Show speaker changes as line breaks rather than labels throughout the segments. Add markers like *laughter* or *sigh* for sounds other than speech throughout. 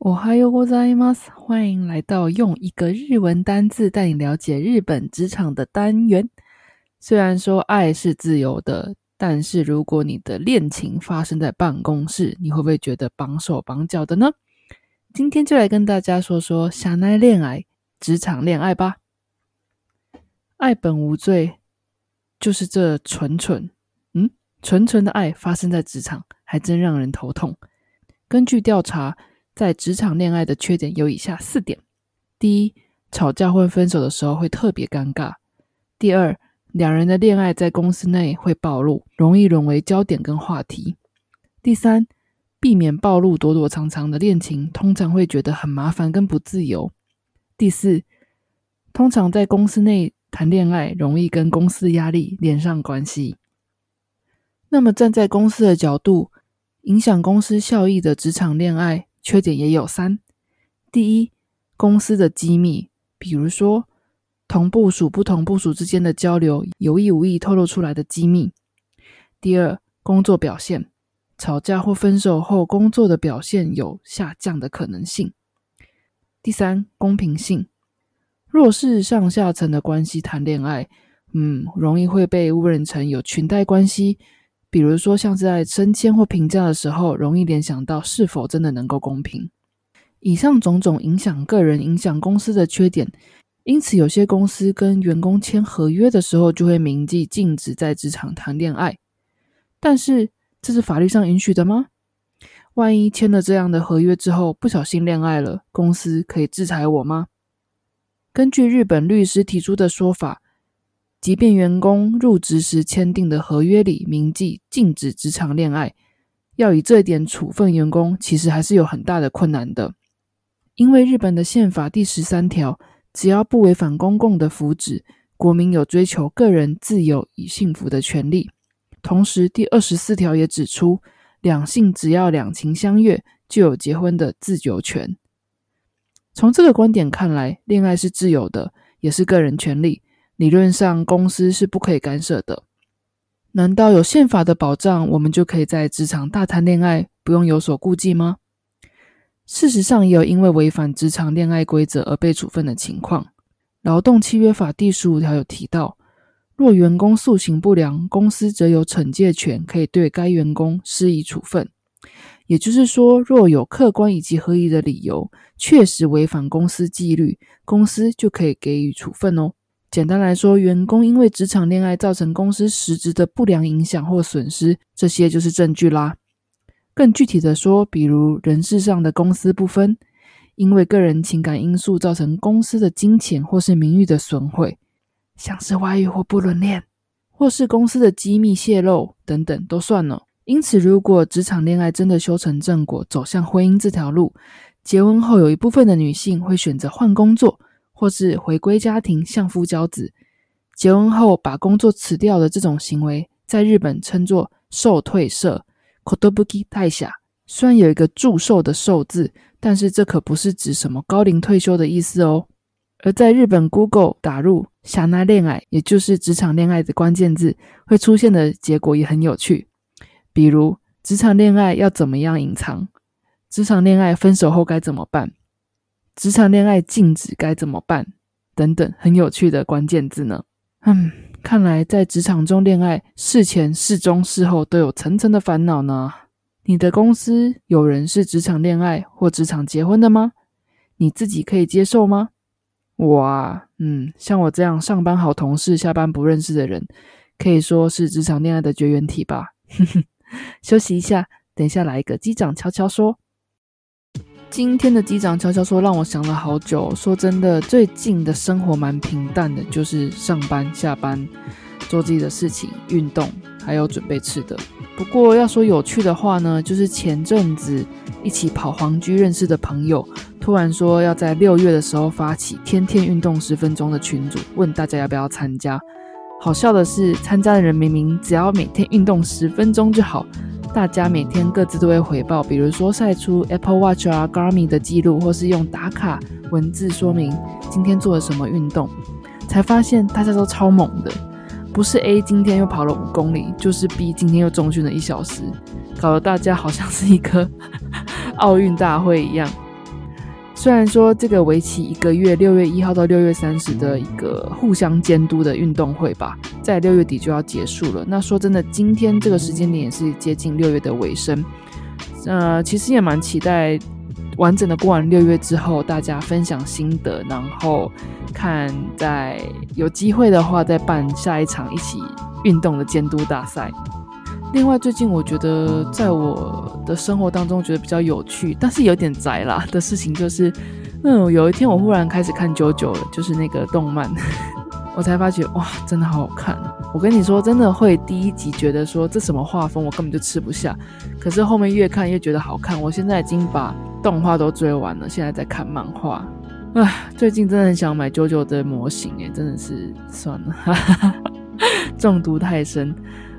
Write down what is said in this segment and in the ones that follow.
我还有ございます。欢迎来到用一个日文单字带你了解日本职场的单元。虽然说爱是自由的。但是，如果你的恋情发生在办公室，你会不会觉得绑手绑脚的呢？今天就来跟大家说说狭奈恋爱、职场恋爱吧。爱本无罪，就是这纯纯，嗯，纯纯的爱发生在职场，还真让人头痛。根据调查， 在职场恋爱的缺点有以下四点：第一，吵架或分手的时候会特别尴尬；第二，两人的恋爱在公司内会暴露，容易沦为焦点跟话题。第三，避免暴露躲躲藏藏的恋情，通常会觉得很麻烦跟不自由。第四，通常在公司内谈恋爱，容易跟公司压力连上关系。那么站在公司的角度，影响公司效益的职场恋爱，缺点也有三：第一，公司的机密，比如说。同部署不同部署之间的交流，有意无意透露出来的机密。第二，工作表现，吵架或分手后，工作的表现有下降的可能性。第三，公平性，若是上下层的关系谈恋爱，嗯，容易会被误认成有裙带关系。比如说，像是在升迁或评价的时候，容易联想到是否真的能够公平。以上种种影响个人、影响公司的缺点。因此，有些公司跟员工签合约的时候，就会铭记禁止在职场谈恋爱。但是，这是法律上允许的吗？万一签了这样的合约之后，不小心恋爱了，公司可以制裁我吗？根据日本律师提出的说法，即便员工入职时签订的合约里铭记禁止职场恋爱，要以这一点处分员工，其实还是有很大的困难的。因为日本的宪法第十三条。只要不违反公共的福祉，国民有追求个人自由与幸福的权利。同时，第二十四条也指出，两性只要两情相悦，就有结婚的自由权。从这个观点看来，恋爱是自由的，也是个人权利。理论上，公司是不可以干涉的。难道有宪法的保障，我们就可以在职场大谈恋爱，不用有所顾忌吗？事实上，也有因为违反职场恋爱规则而被处分的情况。劳动契约法第十五条有提到，若员工素行不良，公司则有惩戒权，可以对该员工施以处分。也就是说，若有客观以及合理的理由，确实违反公司纪律，公司就可以给予处分哦。简单来说，员工因为职场恋爱造成公司实质的不良影响或损失，这些就是证据啦。更具体的说，比如人事上的公私不分，因为个人情感因素造成公司的金钱或是名誉的损毁，像是外遇或不伦恋，或是公司的机密泄露等等，都算了。因此，如果职场恋爱真的修成正果，走向婚姻这条路，结婚后有一部分的女性会选择换工作，或是回归家庭，相夫教子。结婚后把工作辞掉的这种行为，在日本称作受退社。kotobuki 太下，虽然有一个祝寿的寿字，但是这可不是指什么高龄退休的意思哦。而在日本 Google 打入“狭奈恋爱”，也就是职场恋爱的关键字，会出现的结果也很有趣。比如，职场恋爱要怎么样隐藏？职场恋爱分手后该怎么办？职场恋爱禁止该怎么办？等等，很有趣的关键字呢。嗯。看来，在职场中恋爱，事前、事中、事后都有层层的烦恼呢。你的公司有人是职场恋爱或职场结婚的吗？你自己可以接受吗？我啊，嗯，像我这样上班好同事，下班不认识的人，可以说是职场恋爱的绝缘体吧。*laughs* 休息一下，等一下来一个机长悄悄说。今天的机长悄悄说，让我想了好久。说真的，最近的生活蛮平淡的，就是上班、下班，做自己的事情，运动，还有准备吃的。不过要说有趣的话呢，就是前阵子一起跑黄居认识的朋友，突然说要在六月的时候发起天天运动十分钟的群组，问大家要不要参加。好笑的是，参加的人明明只要每天运动十分钟就好，大家每天各自都会回报，比如说晒出 Apple Watch 啊、Garmin 的记录，或是用打卡文字说明今天做了什么运动，才发现大家都超猛的，不是 A 今天又跑了五公里，就是 B 今天又中训了一小时，搞得大家好像是一个 *laughs* 奥运大会一样。虽然说这个为期一个月，六月一号到六月三十的一个互相监督的运动会吧，在六月底就要结束了。那说真的，今天这个时间点也是接近六月的尾声，呃，其实也蛮期待完整的过完六月之后，大家分享心得，然后看在有机会的话再办下一场一起运动的监督大赛。另外，最近我觉得在我的生活当中，觉得比较有趣，但是有点宅啦的事情，就是，嗯，有一天我忽然开始看九九了，就是那个动漫，*laughs* 我才发觉哇，真的好好看。我跟你说，真的会第一集觉得说这什么画风，我根本就吃不下，可是后面越看越觉得好看。我现在已经把动画都追完了，现在在看漫画。啊，最近真的很想买九九的模型，哎，真的是算了，*laughs* 中毒太深。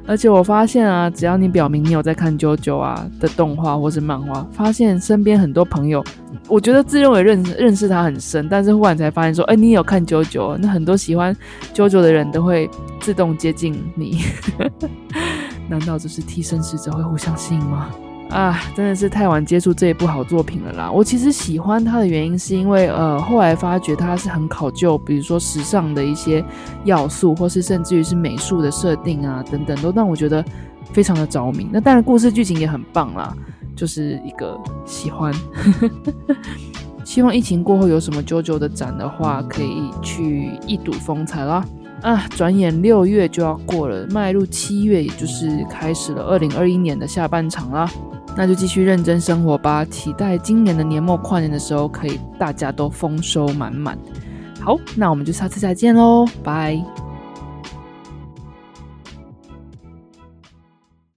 而且我发现啊，只要你表明你有在看 JoJo 啊的动画或是漫画，发现身边很多朋友，我觉得自认为认认识他很深，但是忽然才发现说，哎，你有看 JoJo，？那很多喜欢九九的人都会自动接近你。*laughs* 难道这是替身使者会互相吸引吗？啊，真的是太晚接触这一部好作品了啦！我其实喜欢它的原因是因为，呃，后来发觉它是很考究，比如说时尚的一些要素，或是甚至于是美术的设定啊等等，都让我觉得非常的着迷。那当然，故事剧情也很棒啦，就是一个喜欢。*laughs* 希望疫情过后有什么 JoJo 的展的话，可以去一睹风采啦！啊，转眼六月就要过了，迈入七月，也就是开始了二零二一年的下半场啦。那就继续认真生活吧，期待今年的年末跨年的时候，可以大家都丰收满满。好，那我们就下次再见喽，拜。